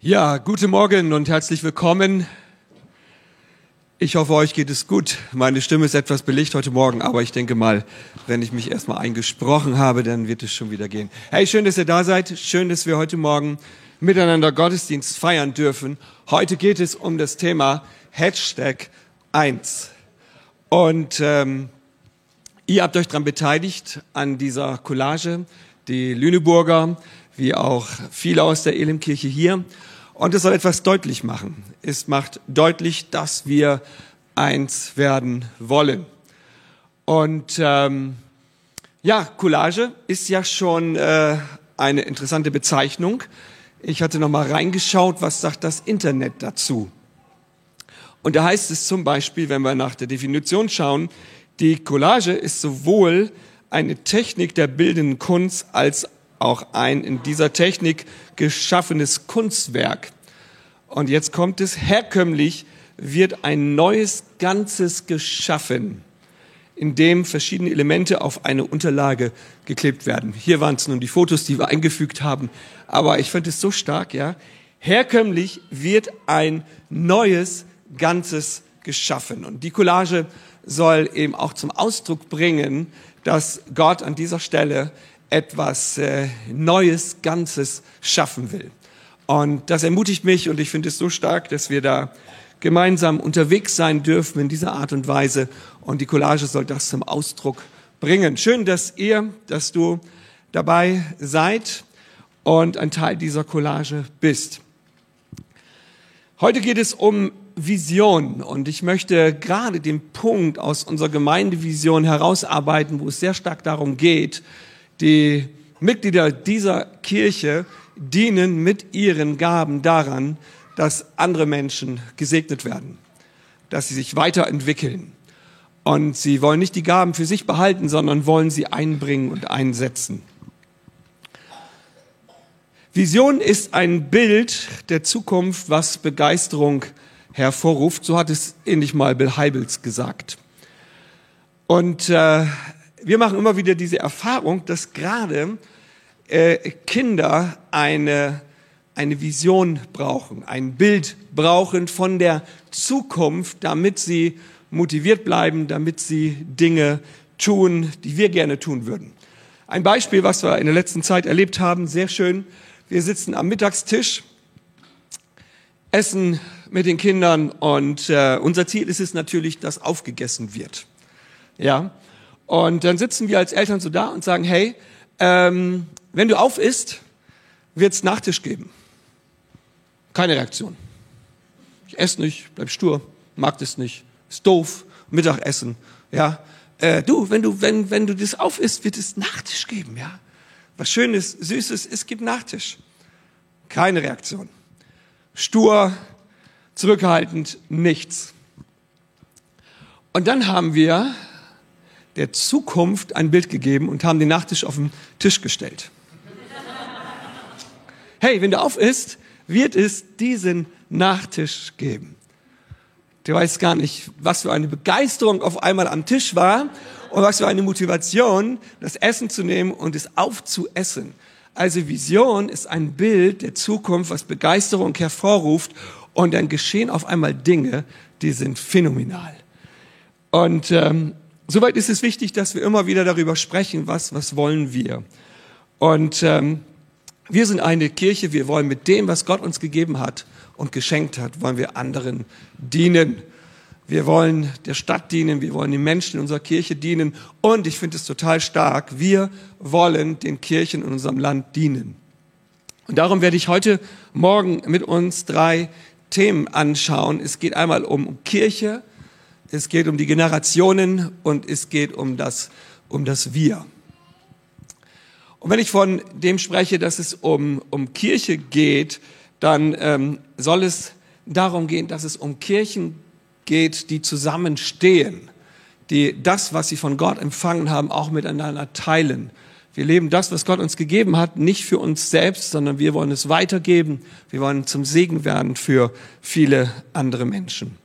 Ja, guten Morgen und herzlich willkommen. Ich hoffe, euch geht es gut. Meine Stimme ist etwas belegt heute Morgen, aber ich denke mal, wenn ich mich erstmal eingesprochen habe, dann wird es schon wieder gehen. Hey, schön, dass ihr da seid. Schön, dass wir heute Morgen miteinander Gottesdienst feiern dürfen. Heute geht es um das Thema Hashtag 1. Und ähm, ihr habt euch daran beteiligt an dieser Collage, die Lüneburger, wie auch viele aus der Elimkirche hier. Und es soll etwas deutlich machen. Es macht deutlich, dass wir eins werden wollen. Und ähm, ja, Collage ist ja schon äh, eine interessante Bezeichnung. Ich hatte noch mal reingeschaut, was sagt das Internet dazu? Und da heißt es zum Beispiel, wenn wir nach der Definition schauen, die Collage ist sowohl eine Technik der bildenden Kunst als auch ein in dieser Technik geschaffenes Kunstwerk. Und jetzt kommt es, herkömmlich wird ein neues Ganzes geschaffen, in dem verschiedene Elemente auf eine Unterlage geklebt werden. Hier waren es nun die Fotos, die wir eingefügt haben, aber ich fand es so stark, ja. Herkömmlich wird ein neues Ganzes geschaffen. Und die Collage soll eben auch zum Ausdruck bringen, dass Gott an dieser Stelle etwas äh, Neues, Ganzes schaffen will. Und das ermutigt mich und ich finde es so stark, dass wir da gemeinsam unterwegs sein dürfen in dieser Art und Weise. Und die Collage soll das zum Ausdruck bringen. Schön, dass ihr, dass du dabei seid und ein Teil dieser Collage bist. Heute geht es um Vision und ich möchte gerade den Punkt aus unserer Gemeindevision herausarbeiten, wo es sehr stark darum geht, die Mitglieder dieser Kirche dienen mit ihren Gaben daran, dass andere Menschen gesegnet werden, dass sie sich weiterentwickeln. Und sie wollen nicht die Gaben für sich behalten, sondern wollen sie einbringen und einsetzen. Vision ist ein Bild der Zukunft, was Begeisterung hervorruft. So hat es ähnlich mal Bill Heibels gesagt. Und äh, wir machen immer wieder diese Erfahrung, dass gerade äh, Kinder eine, eine Vision brauchen, ein Bild brauchen von der Zukunft, damit sie motiviert bleiben, damit sie Dinge tun, die wir gerne tun würden. Ein Beispiel, was wir in der letzten Zeit erlebt haben, sehr schön. Wir sitzen am Mittagstisch, essen mit den Kindern und äh, unser Ziel ist es natürlich, dass aufgegessen wird. Ja, und dann sitzen wir als Eltern so da und sagen, hey, ähm, wenn du auf isst, wird es Nachtisch geben. Keine Reaktion. Ich esse nicht, bleib stur, mag das nicht, ist doof, Mittagessen, ja. Äh, du, wenn du, wenn, wenn du das auf isst, wird es Nachtisch geben, ja. Was Schönes, Süßes, es gibt Nachtisch. Keine Reaktion. Stur, zurückhaltend, nichts. Und dann haben wir der Zukunft ein Bild gegeben und haben den Nachtisch auf den Tisch gestellt. Hey, wenn du auf isst, wird es diesen Nachtisch geben. Du weißt gar nicht, was für eine Begeisterung auf einmal am Tisch war und was für eine Motivation, das Essen zu nehmen und es aufzuessen. Also Vision ist ein Bild der Zukunft, was Begeisterung hervorruft und dann geschehen auf einmal Dinge, die sind phänomenal. Und ähm, soweit ist es wichtig, dass wir immer wieder darüber sprechen, was, was wollen wir. Und ähm, wir sind eine Kirche, wir wollen mit dem, was Gott uns gegeben hat und geschenkt hat, wollen wir anderen dienen. Wir wollen der Stadt dienen, wir wollen den Menschen in unserer Kirche dienen und ich finde es total stark, wir wollen den Kirchen in unserem Land dienen. Und darum werde ich heute Morgen mit uns drei Themen anschauen. Es geht einmal um Kirche, es geht um die Generationen und es geht um das, um das Wir. Und wenn ich von dem spreche, dass es um, um Kirche geht, dann ähm, soll es darum gehen, dass es um Kirchen geht, die zusammenstehen, die das, was sie von Gott empfangen haben, auch miteinander teilen. Wir leben das, was Gott uns gegeben hat, nicht für uns selbst, sondern wir wollen es weitergeben. Wir wollen zum Segen werden für viele andere Menschen.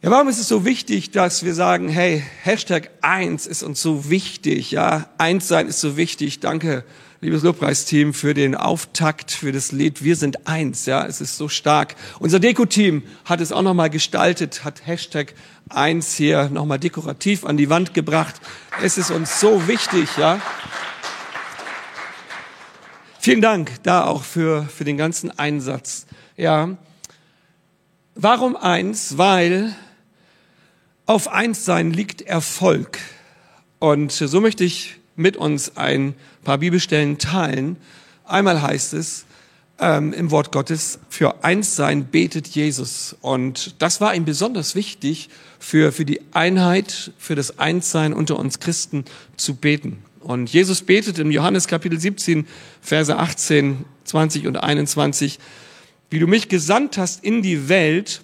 Ja, warum ist es so wichtig, dass wir sagen, hey, Hashtag eins ist uns so wichtig, ja, eins sein ist so wichtig. Danke, liebes Lobpreisteam, für den Auftakt, für das Lied Wir sind eins. Ja, es ist so stark. Unser Deko-Team hat es auch nochmal gestaltet, hat Hashtag eins hier nochmal dekorativ an die Wand gebracht. Es ist uns so wichtig, ja. Vielen Dank da auch für, für den ganzen Einsatz. Ja. Warum eins? Weil auf eins sein liegt Erfolg. Und so möchte ich mit uns ein paar Bibelstellen teilen. Einmal heißt es ähm, im Wort Gottes, für eins sein betet Jesus. Und das war ihm besonders wichtig, für, für die Einheit, für das Einssein unter uns Christen zu beten. Und Jesus betet im Johannes Kapitel 17, Verse 18, 20 und 21, wie du mich gesandt hast in die Welt,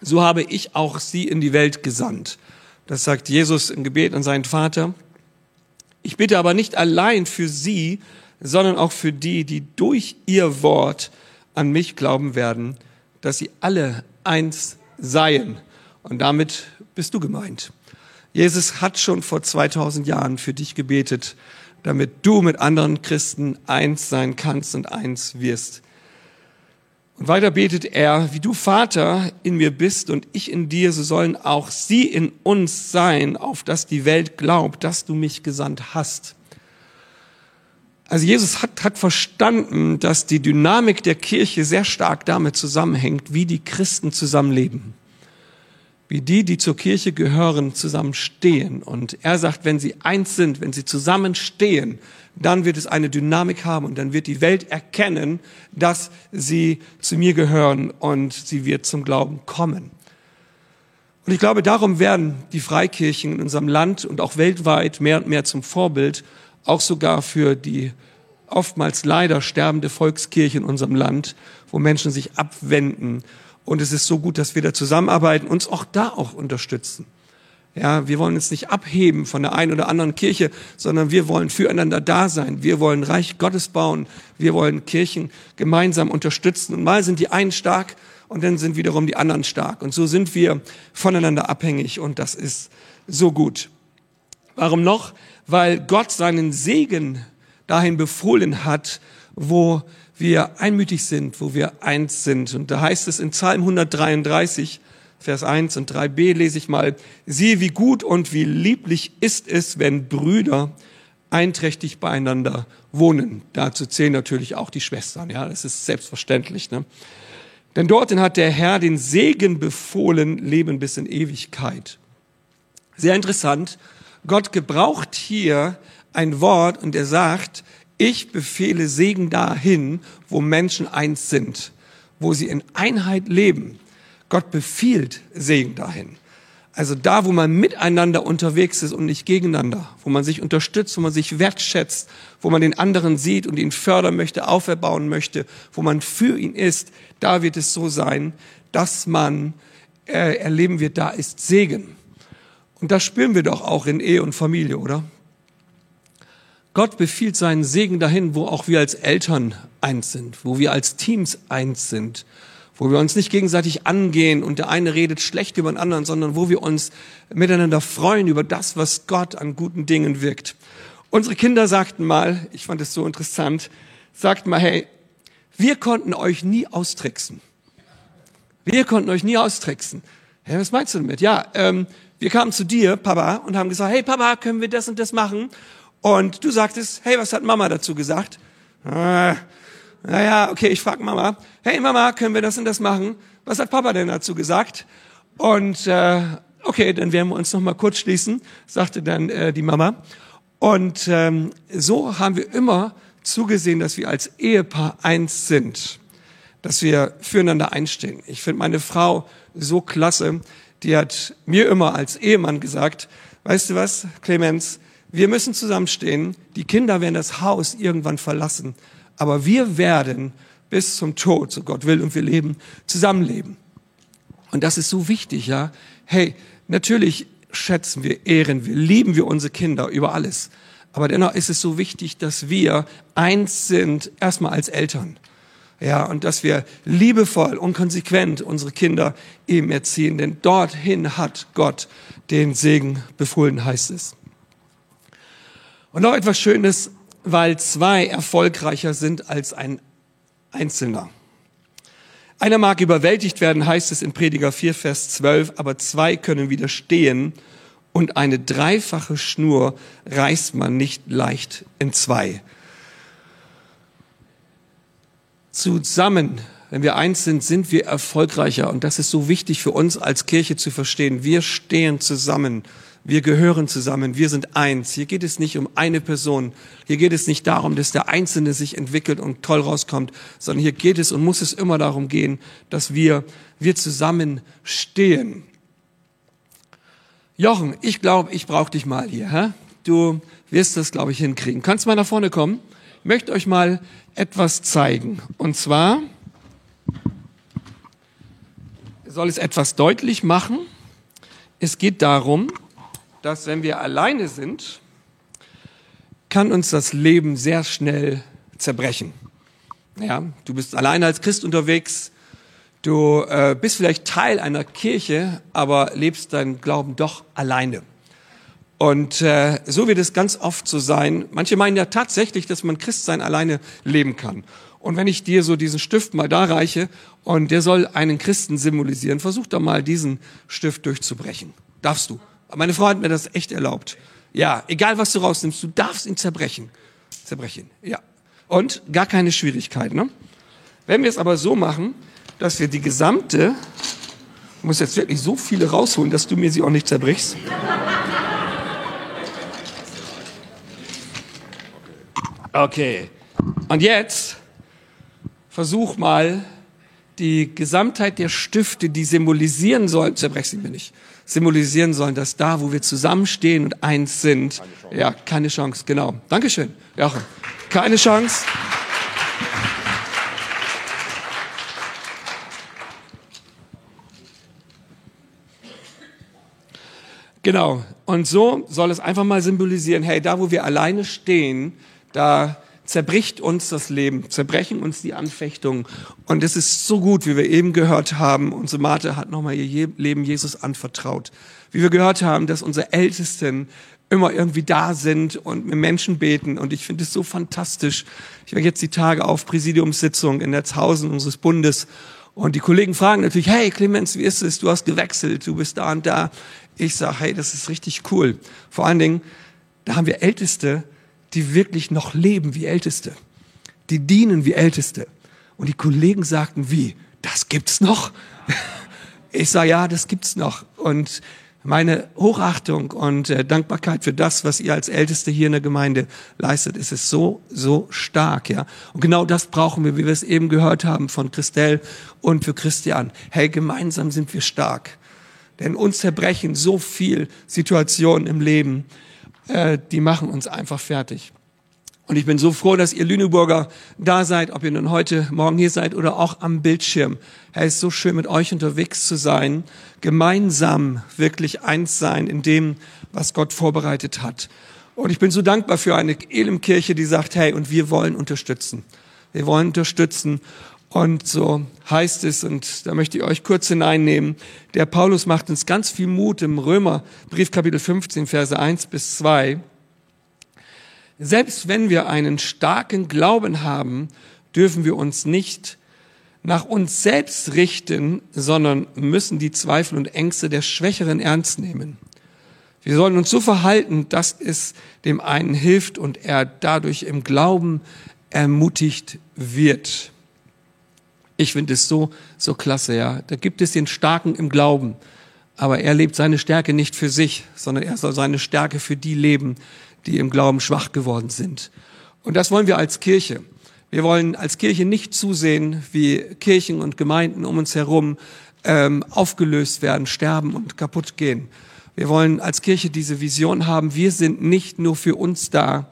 so habe ich auch sie in die Welt gesandt. Das sagt Jesus im Gebet an seinen Vater. Ich bitte aber nicht allein für sie, sondern auch für die, die durch ihr Wort an mich glauben werden, dass sie alle eins seien. Und damit bist du gemeint. Jesus hat schon vor 2000 Jahren für dich gebetet, damit du mit anderen Christen eins sein kannst und eins wirst. Und weiter betet er, wie du Vater in mir bist und ich in dir, so sollen auch sie in uns sein, auf dass die Welt glaubt, dass du mich gesandt hast. Also Jesus hat, hat verstanden, dass die Dynamik der Kirche sehr stark damit zusammenhängt, wie die Christen zusammenleben. Wie die, die zur Kirche gehören, zusammenstehen. Und er sagt, wenn sie eins sind, wenn sie zusammenstehen, dann wird es eine Dynamik haben und dann wird die Welt erkennen, dass sie zu mir gehören und sie wird zum Glauben kommen. Und ich glaube, darum werden die Freikirchen in unserem Land und auch weltweit mehr und mehr zum Vorbild, auch sogar für die oftmals leider sterbende Volkskirche in unserem Land, wo Menschen sich abwenden. Und es ist so gut, dass wir da zusammenarbeiten, uns auch da auch unterstützen. Ja, wir wollen uns nicht abheben von der einen oder anderen Kirche, sondern wir wollen füreinander da sein. Wir wollen Reich Gottes bauen. Wir wollen Kirchen gemeinsam unterstützen. Und mal sind die einen stark und dann sind wiederum die anderen stark. Und so sind wir voneinander abhängig und das ist so gut. Warum noch? Weil Gott seinen Segen dahin befohlen hat, wo wir einmütig sind, wo wir eins sind. Und da heißt es in Psalm 133, Vers 1 und 3b lese ich mal, siehe, wie gut und wie lieblich ist es, wenn Brüder einträchtig beieinander wohnen. Dazu zählen natürlich auch die Schwestern, ja, das ist selbstverständlich. Ne? Denn dorthin hat der Herr den Segen befohlen, Leben bis in Ewigkeit. Sehr interessant, Gott gebraucht hier ein Wort und er sagt, ich befehle Segen dahin, wo Menschen eins sind, wo sie in Einheit leben. Gott befiehlt Segen dahin. Also da, wo man miteinander unterwegs ist und nicht gegeneinander, wo man sich unterstützt, wo man sich wertschätzt, wo man den anderen sieht und ihn fördern möchte, auferbauen möchte, wo man für ihn ist, da wird es so sein, dass man äh, erleben wird, da ist Segen. Und das spüren wir doch auch in Ehe und Familie, oder? Gott befiehlt seinen Segen dahin, wo auch wir als Eltern eins sind, wo wir als Teams eins sind, wo wir uns nicht gegenseitig angehen und der eine redet schlecht über den anderen, sondern wo wir uns miteinander freuen über das, was Gott an guten Dingen wirkt. Unsere Kinder sagten mal, ich fand es so interessant, sagten mal, hey, wir konnten euch nie austricksen. Wir konnten euch nie austricksen. Hey, was meinst du damit? Ja, ähm, wir kamen zu dir, Papa, und haben gesagt, hey Papa, können wir das und das machen? Und du sagtest, hey, was hat Mama dazu gesagt? Ah, naja, okay, ich frage Mama, hey Mama, können wir das und das machen? Was hat Papa denn dazu gesagt? Und äh, okay, dann werden wir uns noch mal kurz schließen, sagte dann äh, die Mama. Und ähm, so haben wir immer zugesehen, dass wir als Ehepaar eins sind, dass wir füreinander einstehen. Ich finde meine Frau so klasse, die hat mir immer als Ehemann gesagt, weißt du was, Clemens, wir müssen zusammenstehen, die Kinder werden das Haus irgendwann verlassen, aber wir werden bis zum Tod, so Gott will und wir leben, zusammenleben. Und das ist so wichtig, ja. Hey, natürlich schätzen wir, ehren wir, lieben wir unsere Kinder über alles. Aber dennoch ist es so wichtig, dass wir eins sind, erstmal als Eltern. Ja, und dass wir liebevoll und konsequent unsere Kinder eben erziehen, denn dorthin hat Gott den Segen befohlen, heißt es. Und noch etwas Schönes, weil zwei erfolgreicher sind als ein Einzelner. Einer mag überwältigt werden, heißt es in Prediger 4, Vers 12, aber zwei können widerstehen und eine dreifache Schnur reißt man nicht leicht in zwei. Zusammen, wenn wir eins sind, sind wir erfolgreicher und das ist so wichtig für uns als Kirche zu verstehen. Wir stehen zusammen wir gehören zusammen, wir sind eins. Hier geht es nicht um eine Person. Hier geht es nicht darum, dass der Einzelne sich entwickelt und toll rauskommt, sondern hier geht es und muss es immer darum gehen, dass wir, wir zusammen stehen. Jochen, ich glaube, ich brauche dich mal hier. Hä? Du wirst das, glaube ich, hinkriegen. Kannst mal nach vorne kommen? Ich möchte euch mal etwas zeigen. Und zwar soll es etwas deutlich machen. Es geht darum, dass wenn wir alleine sind, kann uns das Leben sehr schnell zerbrechen. Ja, du bist alleine als Christ unterwegs, du äh, bist vielleicht Teil einer Kirche, aber lebst deinen Glauben doch alleine. Und äh, so wird es ganz oft so sein. Manche meinen ja tatsächlich, dass man Christsein alleine leben kann. Und wenn ich dir so diesen Stift mal da reiche und der soll einen Christen symbolisieren, versuch doch mal diesen Stift durchzubrechen. Darfst du? Meine Frau hat mir das echt erlaubt. Ja, egal was du rausnimmst, du darfst ihn zerbrechen. Zerbrechen, ja. Und gar keine Schwierigkeit, ne? Wenn wir es aber so machen, dass wir die gesamte, ich muss jetzt wirklich so viele rausholen, dass du mir sie auch nicht zerbrichst. Okay. Und jetzt versuch mal die Gesamtheit der Stifte, die symbolisieren sollen, zerbrech sie mir nicht, symbolisieren sollen, dass da, wo wir zusammenstehen und eins sind, keine ja, keine Chance, genau. Dankeschön, Jochen. Keine Chance. Genau. Und so soll es einfach mal symbolisieren, hey, da, wo wir alleine stehen, da zerbricht uns das Leben, zerbrechen uns die Anfechtungen. Und es ist so gut, wie wir eben gehört haben. Unsere Martha hat nochmal ihr Leben Jesus anvertraut. Wie wir gehört haben, dass unsere Ältesten immer irgendwie da sind und mit Menschen beten. Und ich finde es so fantastisch. Ich war jetzt die Tage auf Präsidiumssitzung in Netzhausen unseres Bundes. Und die Kollegen fragen natürlich, hey Clemens, wie ist es? Du hast gewechselt, du bist da und da. Ich sage, hey, das ist richtig cool. Vor allen Dingen, da haben wir Älteste, die wirklich noch leben wie Älteste. Die dienen wie Älteste. Und die Kollegen sagten, wie? Das gibt's noch? Ich sage, ja, das gibt's noch. Und meine Hochachtung und äh, Dankbarkeit für das, was ihr als Älteste hier in der Gemeinde leistet, ist es so, so stark, ja. Und genau das brauchen wir, wie wir es eben gehört haben von Christelle und für Christian. Hey, gemeinsam sind wir stark. Denn uns zerbrechen so viel Situationen im Leben, äh, die machen uns einfach fertig. Und ich bin so froh, dass ihr Lüneburger da seid, ob ihr nun heute Morgen hier seid oder auch am Bildschirm. Es ist so schön, mit euch unterwegs zu sein, gemeinsam wirklich eins sein in dem, was Gott vorbereitet hat. Und ich bin so dankbar für eine Elimkirche, die sagt, hey, und wir wollen unterstützen. Wir wollen unterstützen. Und so heißt es, und da möchte ich euch kurz hineinnehmen, der Paulus macht uns ganz viel Mut im Römerbrief Kapitel 15, Verse 1 bis 2. Selbst wenn wir einen starken Glauben haben, dürfen wir uns nicht nach uns selbst richten, sondern müssen die Zweifel und Ängste der Schwächeren ernst nehmen. Wir sollen uns so verhalten, dass es dem einen hilft und er dadurch im Glauben ermutigt wird. Ich finde es so, so klasse, ja. Da gibt es den Starken im Glauben. Aber er lebt seine Stärke nicht für sich, sondern er soll seine Stärke für die leben, die im Glauben schwach geworden sind. Und das wollen wir als Kirche. Wir wollen als Kirche nicht zusehen, wie Kirchen und Gemeinden um uns herum ähm, aufgelöst werden, sterben und kaputt gehen. Wir wollen als Kirche diese Vision haben, wir sind nicht nur für uns da,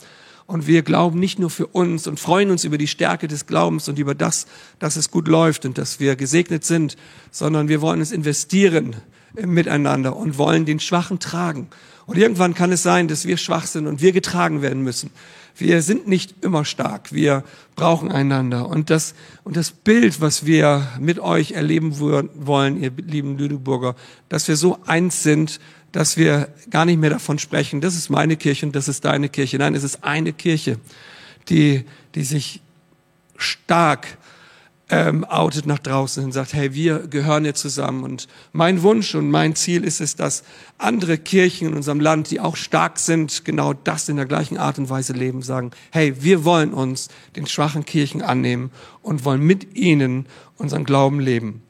und wir glauben nicht nur für uns und freuen uns über die Stärke des Glaubens und über das, dass es gut läuft und dass wir gesegnet sind, sondern wir wollen es investieren Miteinander und wollen den Schwachen tragen. Und irgendwann kann es sein, dass wir schwach sind und wir getragen werden müssen. Wir sind nicht immer stark. Wir brauchen einander. Und das, und das Bild, was wir mit euch erleben wollen, ihr lieben Lüneburger, dass wir so eins sind, dass wir gar nicht mehr davon sprechen, das ist meine Kirche und das ist deine Kirche. Nein, es ist eine Kirche. die, die sich stark ähm, outet nach draußen und sagt, hey, wir gehören hier zusammen. Und mein Wunsch und mein Ziel ist es, dass andere Kirchen in unserem Land, die auch stark sind, genau das in der gleichen Art und Weise leben, sagen, hey, wir wollen uns den schwachen Kirchen annehmen und wollen mit ihnen unseren Glauben leben.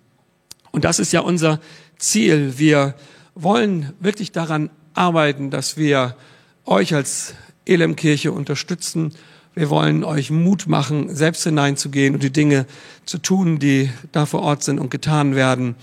Und das ist ja unser Ziel. Wir wollen wirklich daran arbeiten, dass wir euch als Elemkirche unterstützen, wir wollen euch Mut machen, selbst hineinzugehen und die Dinge zu tun, die da vor Ort sind und getan werden.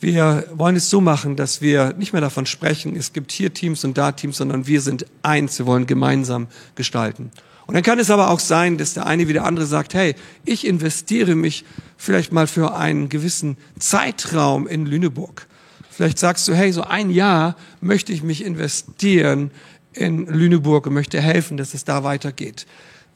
Wir wollen es so machen, dass wir nicht mehr davon sprechen, es gibt hier Teams und da Teams, sondern wir sind eins, wir wollen gemeinsam gestalten. Und dann kann es aber auch sein, dass der eine wie der andere sagt, hey, ich investiere mich vielleicht mal für einen gewissen Zeitraum in Lüneburg. Vielleicht sagst du, hey, so ein Jahr möchte ich mich investieren in Lüneburg und möchte helfen, dass es da weitergeht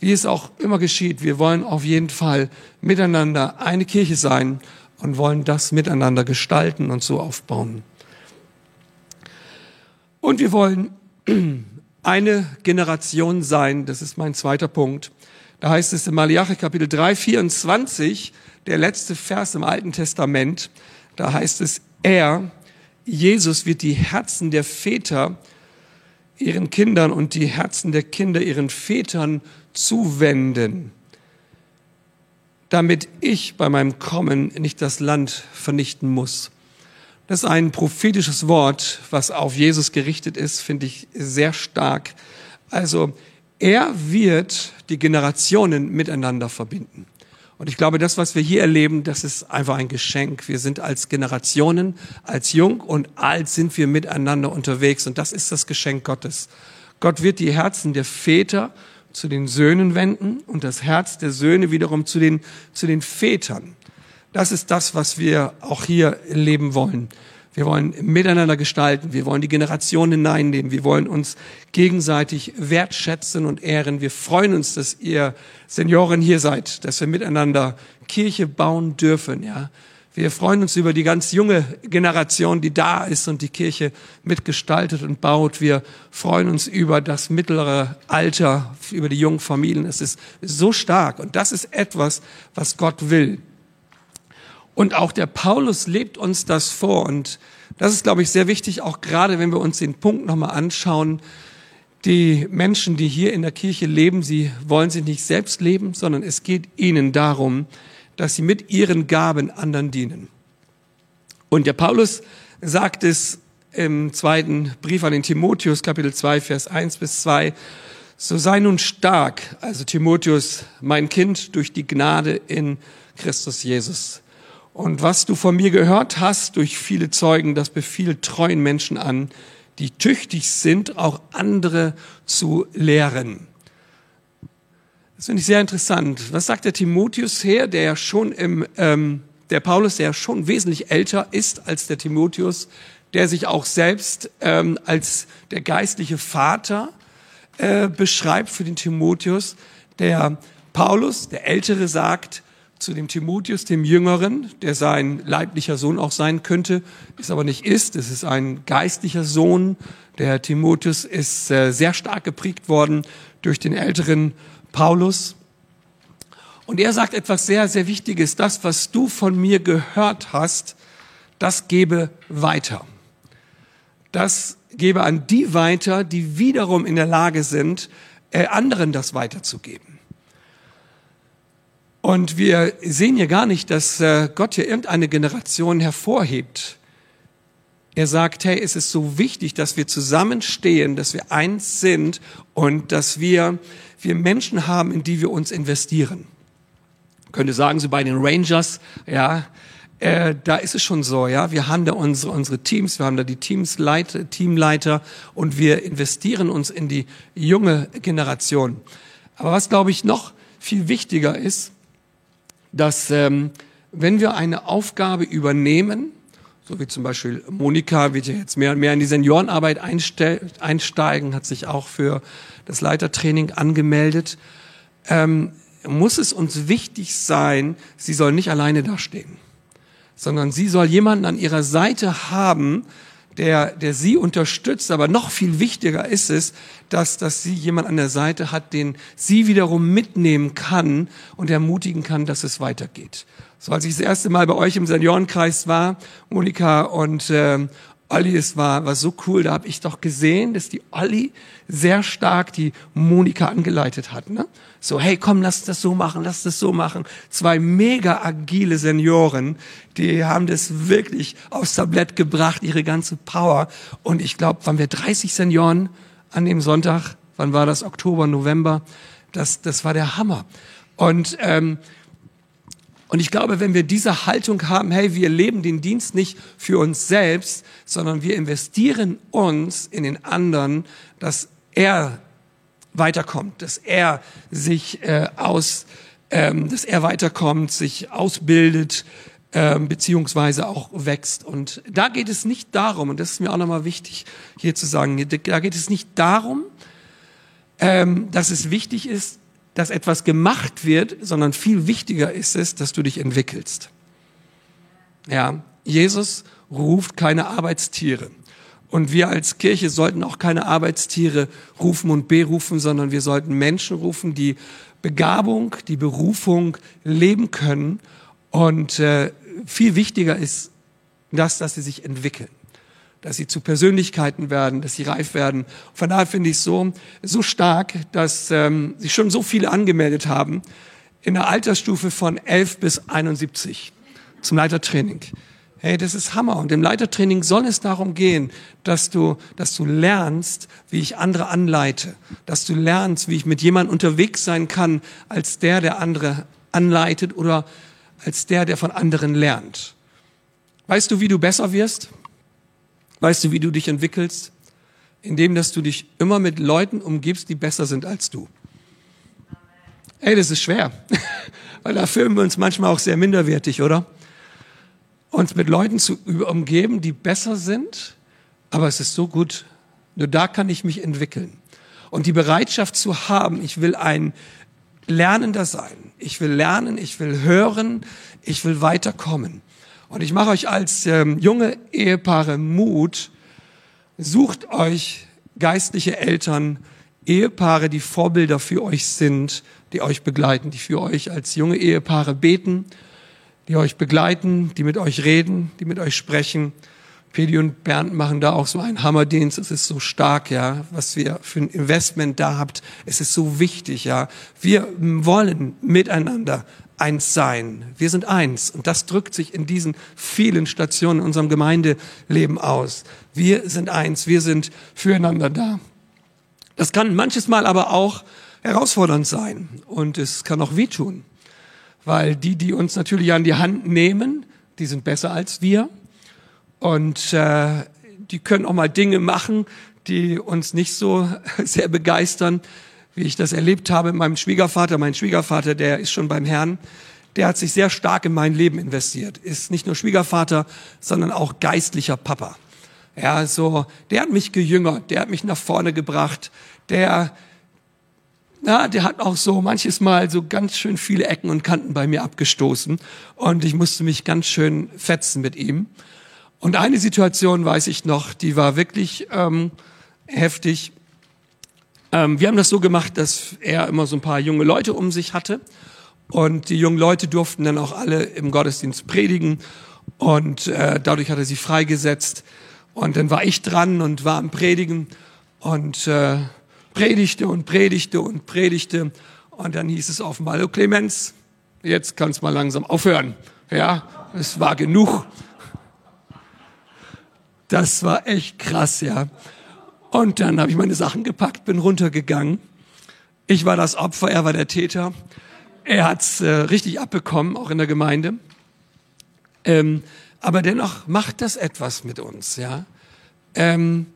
wie es auch immer geschieht, wir wollen auf jeden Fall miteinander eine Kirche sein und wollen das miteinander gestalten und so aufbauen. Und wir wollen eine Generation sein, das ist mein zweiter Punkt. Da heißt es in Malachi Kapitel 3, 24, der letzte Vers im Alten Testament, da heißt es, er, Jesus wird die Herzen der Väter ihren Kindern und die Herzen der Kinder ihren Vätern zuwenden, damit ich bei meinem Kommen nicht das Land vernichten muss. Das ist ein prophetisches Wort, was auf Jesus gerichtet ist, finde ich sehr stark. Also er wird die Generationen miteinander verbinden. Und ich glaube, das, was wir hier erleben, das ist einfach ein Geschenk. Wir sind als Generationen, als jung und alt sind wir miteinander unterwegs. Und das ist das Geschenk Gottes. Gott wird die Herzen der Väter zu den Söhnen wenden und das Herz der Söhne wiederum zu den, zu den Vätern. Das ist das, was wir auch hier leben wollen. Wir wollen miteinander gestalten. Wir wollen die Generationen hineinnehmen. Wir wollen uns gegenseitig wertschätzen und ehren. Wir freuen uns, dass ihr Senioren hier seid, dass wir miteinander Kirche bauen dürfen, ja. Wir freuen uns über die ganz junge Generation, die da ist und die Kirche mitgestaltet und baut. Wir freuen uns über das mittlere Alter, über die jungen Familien. Es ist so stark und das ist etwas, was Gott will. Und auch der Paulus lebt uns das vor und das ist, glaube ich, sehr wichtig, auch gerade wenn wir uns den Punkt nochmal anschauen. Die Menschen, die hier in der Kirche leben, sie wollen sich nicht selbst leben, sondern es geht ihnen darum, dass sie mit ihren Gaben anderen dienen. Und der Paulus sagt es im zweiten Brief an den Timotheus, Kapitel 2, Vers 1 bis 2, so sei nun stark, also Timotheus, mein Kind, durch die Gnade in Christus Jesus. Und was du von mir gehört hast durch viele Zeugen, das befiehlt treuen Menschen an, die tüchtig sind, auch andere zu lehren. Das finde ich sehr interessant. Was sagt der Timotheus her, der ja schon im, ähm, der Paulus, der ja schon wesentlich älter ist als der Timotheus, der sich auch selbst ähm, als der geistliche Vater äh, beschreibt für den Timotheus. Der Paulus, der Ältere, sagt zu dem Timotheus, dem Jüngeren, der sein leiblicher Sohn auch sein könnte, ist aber nicht ist. Es ist ein geistlicher Sohn. Der Timotheus ist äh, sehr stark geprägt worden durch den älteren Paulus. Und er sagt etwas sehr, sehr Wichtiges. Das, was du von mir gehört hast, das gebe weiter. Das gebe an die weiter, die wiederum in der Lage sind, äh, anderen das weiterzugeben. Und wir sehen hier gar nicht, dass äh, Gott hier irgendeine Generation hervorhebt. Er sagt, hey, es ist so wichtig, dass wir zusammenstehen, dass wir eins sind und dass wir wir Menschen haben, in die wir uns investieren. Ich könnte sagen, so bei den Rangers, ja, äh, da ist es schon so, ja, wir haben da unsere, unsere Teams, wir haben da die Teamsleiter, Teamleiter und wir investieren uns in die junge Generation. Aber was, glaube ich, noch viel wichtiger ist, dass ähm, wenn wir eine Aufgabe übernehmen, so wie zum Beispiel Monika wird ja jetzt mehr und mehr in die Seniorenarbeit einsteigen, hat sich auch für das Leitertraining angemeldet, ähm, muss es uns wichtig sein, sie soll nicht alleine dastehen, sondern sie soll jemanden an ihrer Seite haben, der, der sie unterstützt. Aber noch viel wichtiger ist es, dass, dass sie jemand an der Seite hat, den sie wiederum mitnehmen kann und ermutigen kann, dass es weitergeht. So als ich das erste Mal bei euch im Seniorenkreis war, Monika und äh, Olli, es war, war so cool, da habe ich doch gesehen, dass die Olli sehr stark die Monika angeleitet hat. Ne? So, hey, komm, lass das so machen, lass das so machen. Zwei mega agile Senioren, die haben das wirklich aufs Tablett gebracht, ihre ganze Power. Und ich glaube, waren wir 30 Senioren an dem Sonntag, wann war das, Oktober, November, das, das war der Hammer. Und ähm, und ich glaube, wenn wir diese Haltung haben, hey, wir leben den Dienst nicht für uns selbst, sondern wir investieren uns in den anderen, dass er weiterkommt, dass er sich äh, aus, ähm, dass er weiterkommt, sich ausbildet, ähm, beziehungsweise auch wächst. Und da geht es nicht darum, und das ist mir auch nochmal wichtig hier zu sagen, da geht es nicht darum, ähm, dass es wichtig ist, dass etwas gemacht wird, sondern viel wichtiger ist es, dass du dich entwickelst. Ja, Jesus ruft keine Arbeitstiere. Und wir als Kirche sollten auch keine Arbeitstiere rufen und berufen, sondern wir sollten Menschen rufen, die Begabung, die Berufung leben können. Und äh, viel wichtiger ist das, dass sie sich entwickeln dass sie zu Persönlichkeiten werden, dass sie reif werden. Von daher finde ich es so, so stark, dass ähm, sich schon so viele angemeldet haben in der Altersstufe von 11 bis 71 zum Leitertraining. Hey, das ist Hammer. Und im Leitertraining soll es darum gehen, dass du, dass du lernst, wie ich andere anleite, dass du lernst, wie ich mit jemandem unterwegs sein kann, als der, der andere anleitet oder als der, der von anderen lernt. Weißt du, wie du besser wirst? Weißt du, wie du dich entwickelst? Indem, dass du dich immer mit Leuten umgibst, die besser sind als du. Ey, das ist schwer. Weil da fühlen wir uns manchmal auch sehr minderwertig, oder? Uns mit Leuten zu umgeben, die besser sind, aber es ist so gut. Nur da kann ich mich entwickeln. Und die Bereitschaft zu haben, ich will ein Lernender sein. Ich will lernen, ich will hören, ich will weiterkommen. Und ich mache euch als ähm, junge Ehepaare Mut, sucht euch geistliche Eltern, Ehepaare, die Vorbilder für euch sind, die euch begleiten, die für euch als junge Ehepaare beten, die euch begleiten, die mit euch reden, die mit euch sprechen. Pedi und Bernd machen da auch so einen Hammerdienst. Es ist so stark, ja, was wir für ein Investment da habt. Es ist so wichtig, ja. Wir wollen miteinander eins sein. Wir sind eins. Und das drückt sich in diesen vielen Stationen in unserem Gemeindeleben aus. Wir sind eins. Wir sind füreinander da. Das kann manches Mal aber auch herausfordernd sein. Und es kann auch wehtun. Weil die, die uns natürlich an die Hand nehmen, die sind besser als wir. Und äh, die können auch mal Dinge machen, die uns nicht so sehr begeistern wie ich das erlebt habe mit meinem Schwiegervater. Mein Schwiegervater, der ist schon beim Herrn, der hat sich sehr stark in mein Leben investiert. Ist nicht nur Schwiegervater, sondern auch geistlicher Papa. Ja, so, der hat mich gejüngert, der hat mich nach vorne gebracht, der, na, der hat auch so manches Mal so ganz schön viele Ecken und Kanten bei mir abgestoßen und ich musste mich ganz schön fetzen mit ihm. Und eine Situation weiß ich noch, die war wirklich ähm, heftig. Ähm, wir haben das so gemacht, dass er immer so ein paar junge Leute um sich hatte. Und die jungen Leute durften dann auch alle im Gottesdienst predigen. Und äh, dadurch hat er sie freigesetzt. Und dann war ich dran und war am Predigen und äh, predigte und predigte und predigte. Und dann hieß es offenbar, hallo Clemens, jetzt kannst mal langsam aufhören. Ja, es war genug. Das war echt krass, ja. Und dann habe ich meine Sachen gepackt, bin runtergegangen. Ich war das Opfer, er war der Täter. Er hat's äh, richtig abbekommen, auch in der Gemeinde. Ähm, aber dennoch macht das etwas mit uns, ja. Ähm,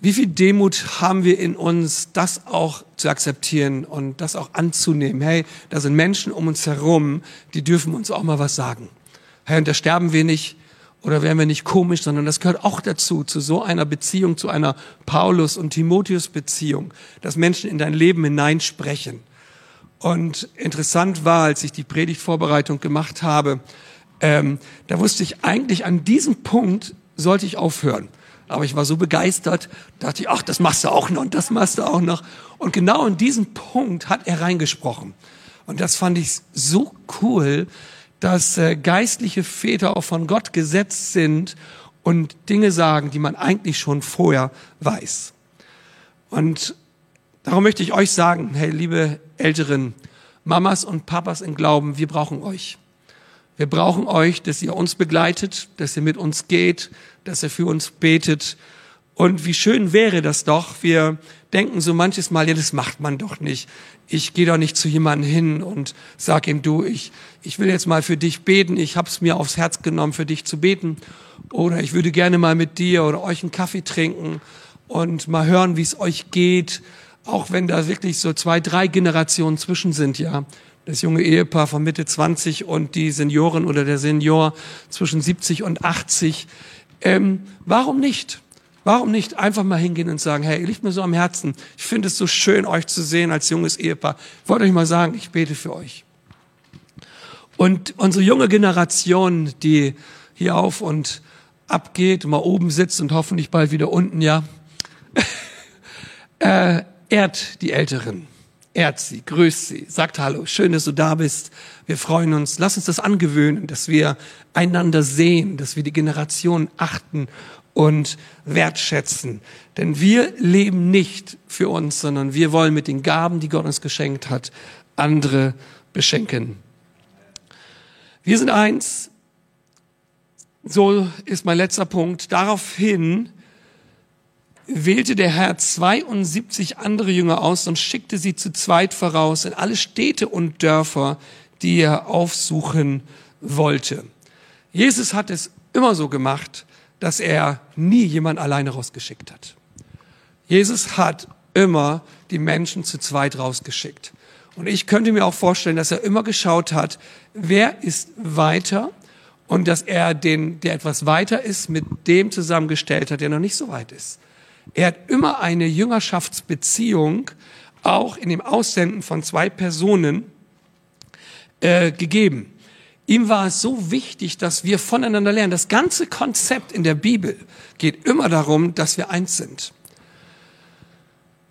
wie viel Demut haben wir in uns, das auch zu akzeptieren und das auch anzunehmen? Hey, da sind Menschen um uns herum, die dürfen uns auch mal was sagen. Hey, und da sterben wir nicht, oder wären wir nicht komisch, sondern das gehört auch dazu, zu so einer Beziehung, zu einer Paulus- und Timotheus-Beziehung, dass Menschen in dein Leben hineinsprechen. Und interessant war, als ich die Predigtvorbereitung gemacht habe, ähm, da wusste ich eigentlich, an diesem Punkt sollte ich aufhören. Aber ich war so begeistert, dachte ich, ach, das machst du auch noch und das machst du auch noch. Und genau in diesen Punkt hat er reingesprochen. Und das fand ich so cool, dass äh, geistliche Väter auch von Gott gesetzt sind und Dinge sagen, die man eigentlich schon vorher weiß. Und darum möchte ich euch sagen, hey, liebe Älteren, Mamas und Papas im Glauben, wir brauchen euch. Wir brauchen euch, dass ihr uns begleitet, dass ihr mit uns geht, dass ihr für uns betet. Und wie schön wäre das doch, wir denken so manches Mal, ja, das macht man doch nicht. Ich gehe doch nicht zu jemandem hin und sag ihm, du, ich, ich will jetzt mal für dich beten, ich hab's mir aufs Herz genommen, für dich zu beten. Oder ich würde gerne mal mit dir oder euch einen Kaffee trinken und mal hören, wie es euch geht. Auch wenn da wirklich so zwei, drei Generationen zwischen sind, ja. Das junge Ehepaar von Mitte 20 und die Senioren oder der Senior zwischen 70 und 80. Ähm, warum nicht? Warum nicht einfach mal hingehen und sagen, hey, ihr liegt mir so am Herzen. Ich finde es so schön, euch zu sehen als junges Ehepaar. Ich wollte euch mal sagen, ich bete für euch. Und unsere junge Generation, die hier auf und abgeht, mal oben sitzt und hoffentlich bald wieder unten, ja, äh, ehrt die Älteren. Ehrt sie, grüßt sie, sagt Hallo, schön, dass du da bist. Wir freuen uns. Lass uns das angewöhnen, dass wir einander sehen, dass wir die Generation achten und wertschätzen. Denn wir leben nicht für uns, sondern wir wollen mit den Gaben, die Gott uns geschenkt hat, andere beschenken. Wir sind eins. So ist mein letzter Punkt. Daraufhin wählte der Herr 72 andere Jünger aus und schickte sie zu zweit voraus in alle Städte und Dörfer, die er aufsuchen wollte. Jesus hat es immer so gemacht, dass er nie jemand alleine rausgeschickt hat. Jesus hat immer die Menschen zu zweit rausgeschickt. Und ich könnte mir auch vorstellen, dass er immer geschaut hat, wer ist weiter und dass er den, der etwas weiter ist, mit dem zusammengestellt hat, der noch nicht so weit ist. Er hat immer eine Jüngerschaftsbeziehung auch in dem Aussenden von zwei Personen äh, gegeben. Ihm war es so wichtig, dass wir voneinander lernen. Das ganze Konzept in der Bibel geht immer darum, dass wir eins sind.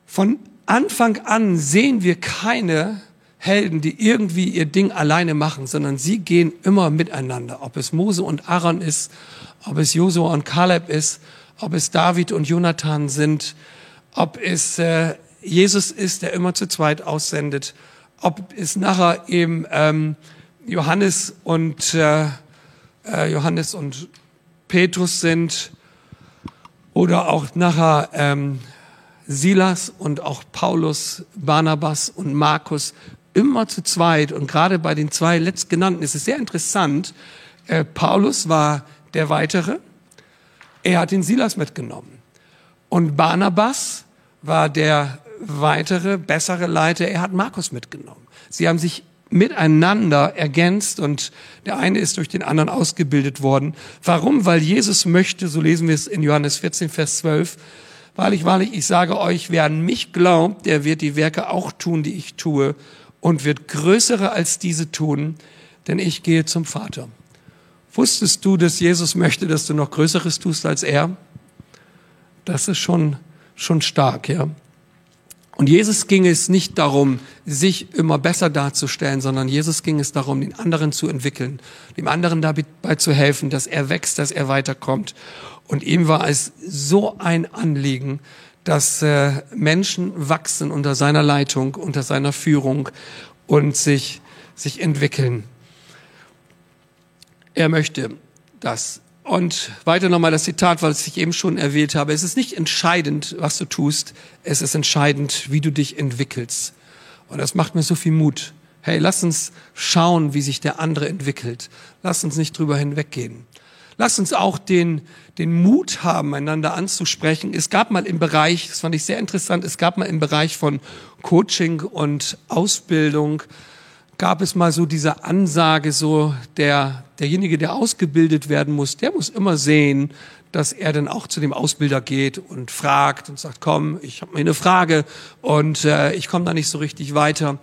Von Anfang an sehen wir keine Helden, die irgendwie ihr Ding alleine machen, sondern sie gehen immer miteinander. Ob es Mose und Aaron ist, ob es Josua und Kaleb ist, ob es David und Jonathan sind, ob es äh, Jesus ist, der immer zu zweit aussendet, ob es nachher eben ähm, Johannes und äh, äh, Johannes und Petrus sind oder auch nachher ähm, Silas und auch Paulus, Barnabas und Markus immer zu zweit und gerade bei den zwei letztgenannten ist es sehr interessant. Äh, Paulus war der Weitere, er hat den Silas mitgenommen und Barnabas war der weitere, bessere Leiter, er hat Markus mitgenommen. Sie haben sich miteinander ergänzt und der eine ist durch den anderen ausgebildet worden. Warum? Weil Jesus möchte, so lesen wir es in Johannes 14, Vers 12, wahrlich, wahrlich, ich sage euch, wer an mich glaubt, der wird die Werke auch tun, die ich tue und wird größere als diese tun, denn ich gehe zum Vater. Wusstest du, dass Jesus möchte, dass du noch Größeres tust als er? Das ist schon, schon stark, ja. Und Jesus ging es nicht darum, sich immer besser darzustellen, sondern Jesus ging es darum, den anderen zu entwickeln, dem anderen dabei zu helfen, dass er wächst, dass er weiterkommt. Und ihm war es so ein Anliegen, dass äh, Menschen wachsen unter seiner Leitung, unter seiner Führung und sich, sich entwickeln. Er möchte, dass und weiter nochmal das Zitat, was ich eben schon erwähnt habe. Es ist nicht entscheidend, was du tust. Es ist entscheidend, wie du dich entwickelst. Und das macht mir so viel Mut. Hey, lass uns schauen, wie sich der andere entwickelt. Lass uns nicht drüber hinweggehen. Lass uns auch den, den Mut haben, einander anzusprechen. Es gab mal im Bereich, das fand ich sehr interessant, es gab mal im Bereich von Coaching und Ausbildung gab es mal so diese Ansage, so der, derjenige, der ausgebildet werden muss, der muss immer sehen, dass er dann auch zu dem Ausbilder geht und fragt und sagt, komm, ich habe mir eine Frage und äh, ich komme da nicht so richtig weiter.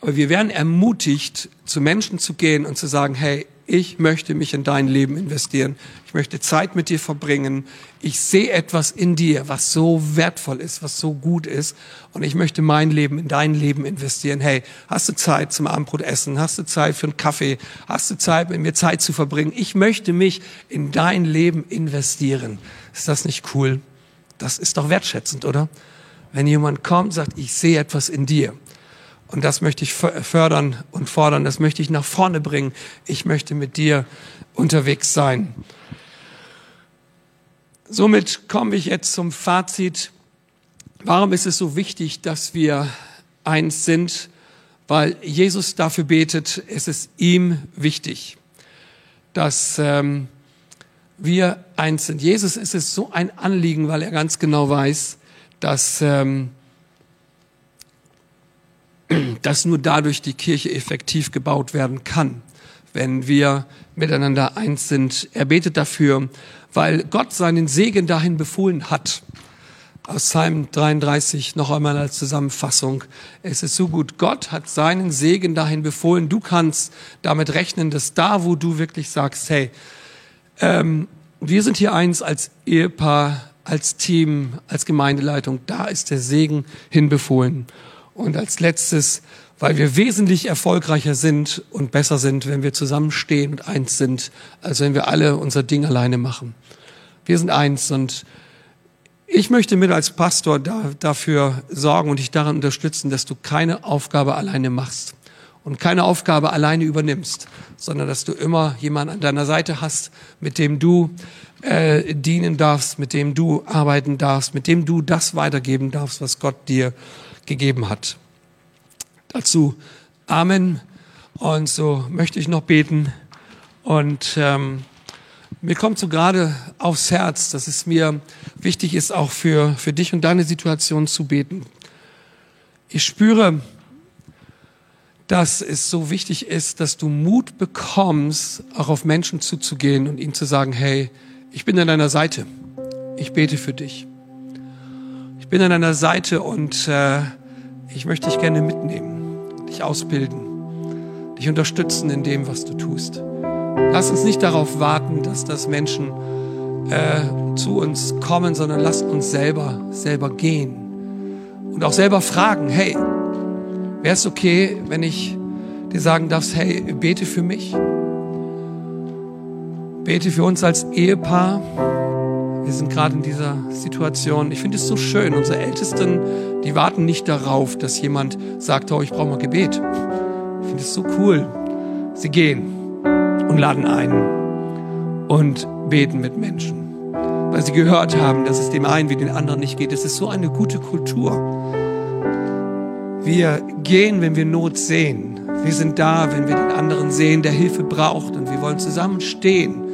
Aber wir werden ermutigt, zu Menschen zu gehen und zu sagen, hey, ich möchte mich in dein Leben investieren. Ich möchte Zeit mit dir verbringen. Ich sehe etwas in dir, was so wertvoll ist, was so gut ist. Und ich möchte mein Leben in dein Leben investieren. Hey, hast du Zeit zum Abendbrot essen? Hast du Zeit für einen Kaffee? Hast du Zeit, mit mir Zeit zu verbringen? Ich möchte mich in dein Leben investieren. Ist das nicht cool? Das ist doch wertschätzend, oder? Wenn jemand kommt, sagt, ich sehe etwas in dir. Und das möchte ich fördern und fordern, das möchte ich nach vorne bringen. Ich möchte mit dir unterwegs sein. Somit komme ich jetzt zum Fazit. Warum ist es so wichtig, dass wir eins sind? Weil Jesus dafür betet, es ist ihm wichtig, dass ähm, wir eins sind. Jesus ist es so ein Anliegen, weil er ganz genau weiß, dass ähm, dass nur dadurch die Kirche effektiv gebaut werden kann, wenn wir miteinander eins sind. Er betet dafür, weil Gott seinen Segen dahin befohlen hat. Aus Psalm 33 noch einmal als Zusammenfassung. Es ist so gut. Gott hat seinen Segen dahin befohlen. Du kannst damit rechnen, dass da, wo du wirklich sagst, hey, ähm, wir sind hier eins als Ehepaar, als Team, als Gemeindeleitung, da ist der Segen hinbefohlen. Und als letztes, weil wir wesentlich erfolgreicher sind und besser sind, wenn wir zusammenstehen und eins sind, als wenn wir alle unser Ding alleine machen. Wir sind eins und ich möchte mit als Pastor da, dafür sorgen und dich daran unterstützen, dass du keine Aufgabe alleine machst und keine Aufgabe alleine übernimmst, sondern dass du immer jemanden an deiner Seite hast, mit dem du äh, dienen darfst, mit dem du arbeiten darfst, mit dem du das weitergeben darfst, was Gott dir gegeben hat. Dazu Amen. Und so möchte ich noch beten. Und ähm, mir kommt so gerade aufs Herz, dass es mir wichtig ist, auch für, für dich und deine Situation zu beten. Ich spüre, dass es so wichtig ist, dass du Mut bekommst, auch auf Menschen zuzugehen und ihnen zu sagen, hey, ich bin an deiner Seite. Ich bete für dich. Ich bin an deiner Seite und äh, ich möchte dich gerne mitnehmen, dich ausbilden, dich unterstützen in dem, was du tust. Lass uns nicht darauf warten, dass das Menschen äh, zu uns kommen, sondern lass uns selber, selber gehen und auch selber fragen, hey, wäre es okay, wenn ich dir sagen darf, hey, bete für mich? Bete für uns als Ehepaar. Wir sind gerade in dieser Situation. Ich finde es so schön. Unsere Ältesten, die warten nicht darauf, dass jemand sagt, oh, ich brauche mal Gebet. Ich finde es so cool. Sie gehen und laden ein und beten mit Menschen. Weil sie gehört haben, dass es dem einen wie den anderen nicht geht. Es ist so eine gute Kultur. Wir gehen, wenn wir Not sehen. Wir sind da, wenn wir den anderen sehen, der Hilfe braucht. Und wir wollen zusammenstehen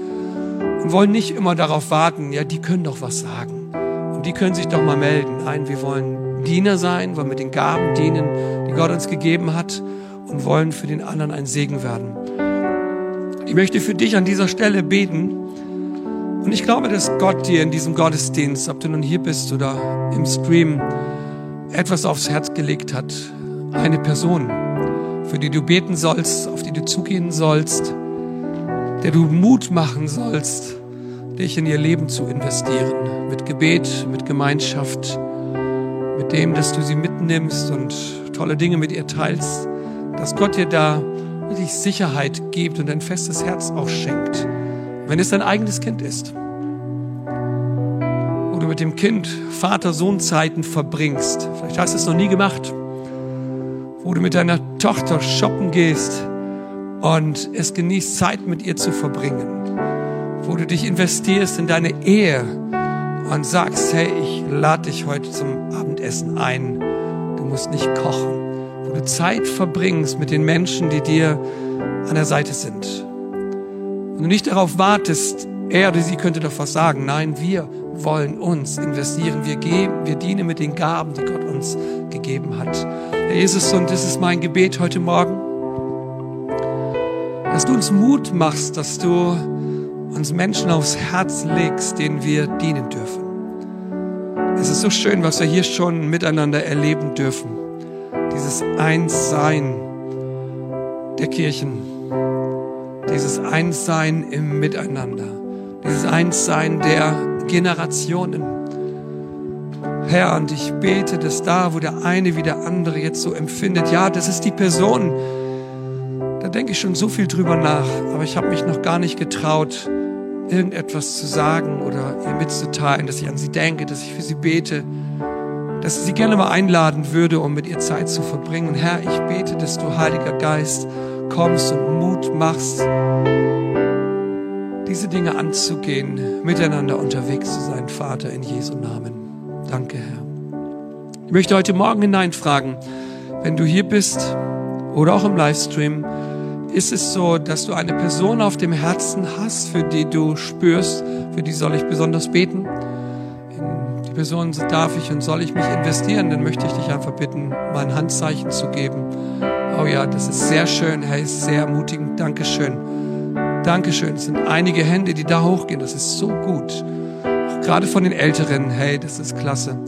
und wollen nicht immer darauf warten, ja, die können doch was sagen. Und die können sich doch mal melden. Nein, wir wollen Diener sein, wollen mit den Gaben dienen, die Gott uns gegeben hat und wollen für den anderen ein Segen werden. Ich möchte für dich an dieser Stelle beten. Und ich glaube, dass Gott dir in diesem Gottesdienst, ob du nun hier bist oder im Stream, etwas aufs Herz gelegt hat. Eine Person, für die du beten sollst, auf die du zugehen sollst der du Mut machen sollst, dich in ihr Leben zu investieren. Mit Gebet, mit Gemeinschaft, mit dem, dass du sie mitnimmst und tolle Dinge mit ihr teilst, dass Gott dir da wirklich Sicherheit gibt und ein festes Herz auch schenkt. Wenn es dein eigenes Kind ist, wo du mit dem Kind Vater-Sohn-Zeiten verbringst, vielleicht hast du es noch nie gemacht, wo du mit deiner Tochter shoppen gehst, und es genießt, Zeit mit ihr zu verbringen, wo du dich investierst in deine Ehe und sagst, hey, ich lade dich heute zum Abendessen ein. Du musst nicht kochen, wo du Zeit verbringst mit den Menschen, die dir an der Seite sind. Und du nicht darauf wartest, er oder sie könnte doch was sagen. Nein, wir wollen uns investieren. Wir geben, wir dienen mit den Gaben, die Gott uns gegeben hat. Herr Jesus, und das ist mein Gebet heute Morgen dass du uns Mut machst, dass du uns Menschen aufs Herz legst, denen wir dienen dürfen. Es ist so schön, was wir hier schon miteinander erleben dürfen. Dieses Einssein der Kirchen, Dieses Einssein im Miteinander. Dieses Einssein der Generationen. Herr, und ich bete, dass da, wo der eine wie der andere jetzt so empfindet, ja, das ist die Person, denke ich schon so viel drüber nach, aber ich habe mich noch gar nicht getraut, irgendetwas zu sagen oder ihr mitzuteilen, dass ich an sie denke, dass ich für sie bete, dass ich sie gerne mal einladen würde, um mit ihr Zeit zu verbringen. Herr, ich bete, dass du, Heiliger Geist, kommst und Mut machst, diese Dinge anzugehen, miteinander unterwegs zu sein, Vater, in Jesu Namen. Danke, Herr. Ich möchte heute Morgen hineinfragen, wenn du hier bist oder auch im Livestream, ist es so, dass du eine Person auf dem Herzen hast, für die du spürst, für die soll ich besonders beten? In die Person darf ich und soll ich mich investieren, dann möchte ich dich einfach bitten, mal ein Handzeichen zu geben. Oh ja, das ist sehr schön, hey, sehr ermutigend. Dankeschön. Dankeschön. Es sind einige Hände, die da hochgehen. Das ist so gut. Auch gerade von den Älteren. Hey, das ist klasse.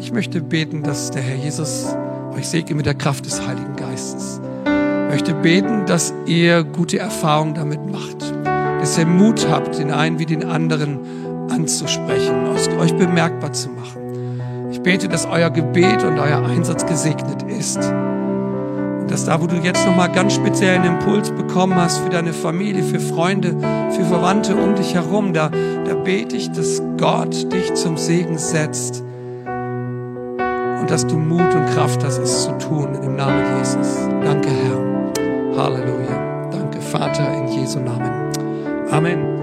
Ich möchte beten, dass der Herr Jesus euch segne mit der Kraft des Heiligen Geistes möchte beten, dass ihr gute Erfahrungen damit macht, dass ihr Mut habt, den einen wie den anderen anzusprechen, euch bemerkbar zu machen. Ich bete, dass euer Gebet und euer Einsatz gesegnet ist. Und dass da, wo du jetzt nochmal ganz speziell einen Impuls bekommen hast für deine Familie, für Freunde, für Verwandte um dich herum, da, da bete ich, dass Gott dich zum Segen setzt und dass du Mut und Kraft hast, es zu tun im Namen Jesus. Danke, Herr. Halleluja. Danke, Vater, in Jesu Namen. Amen.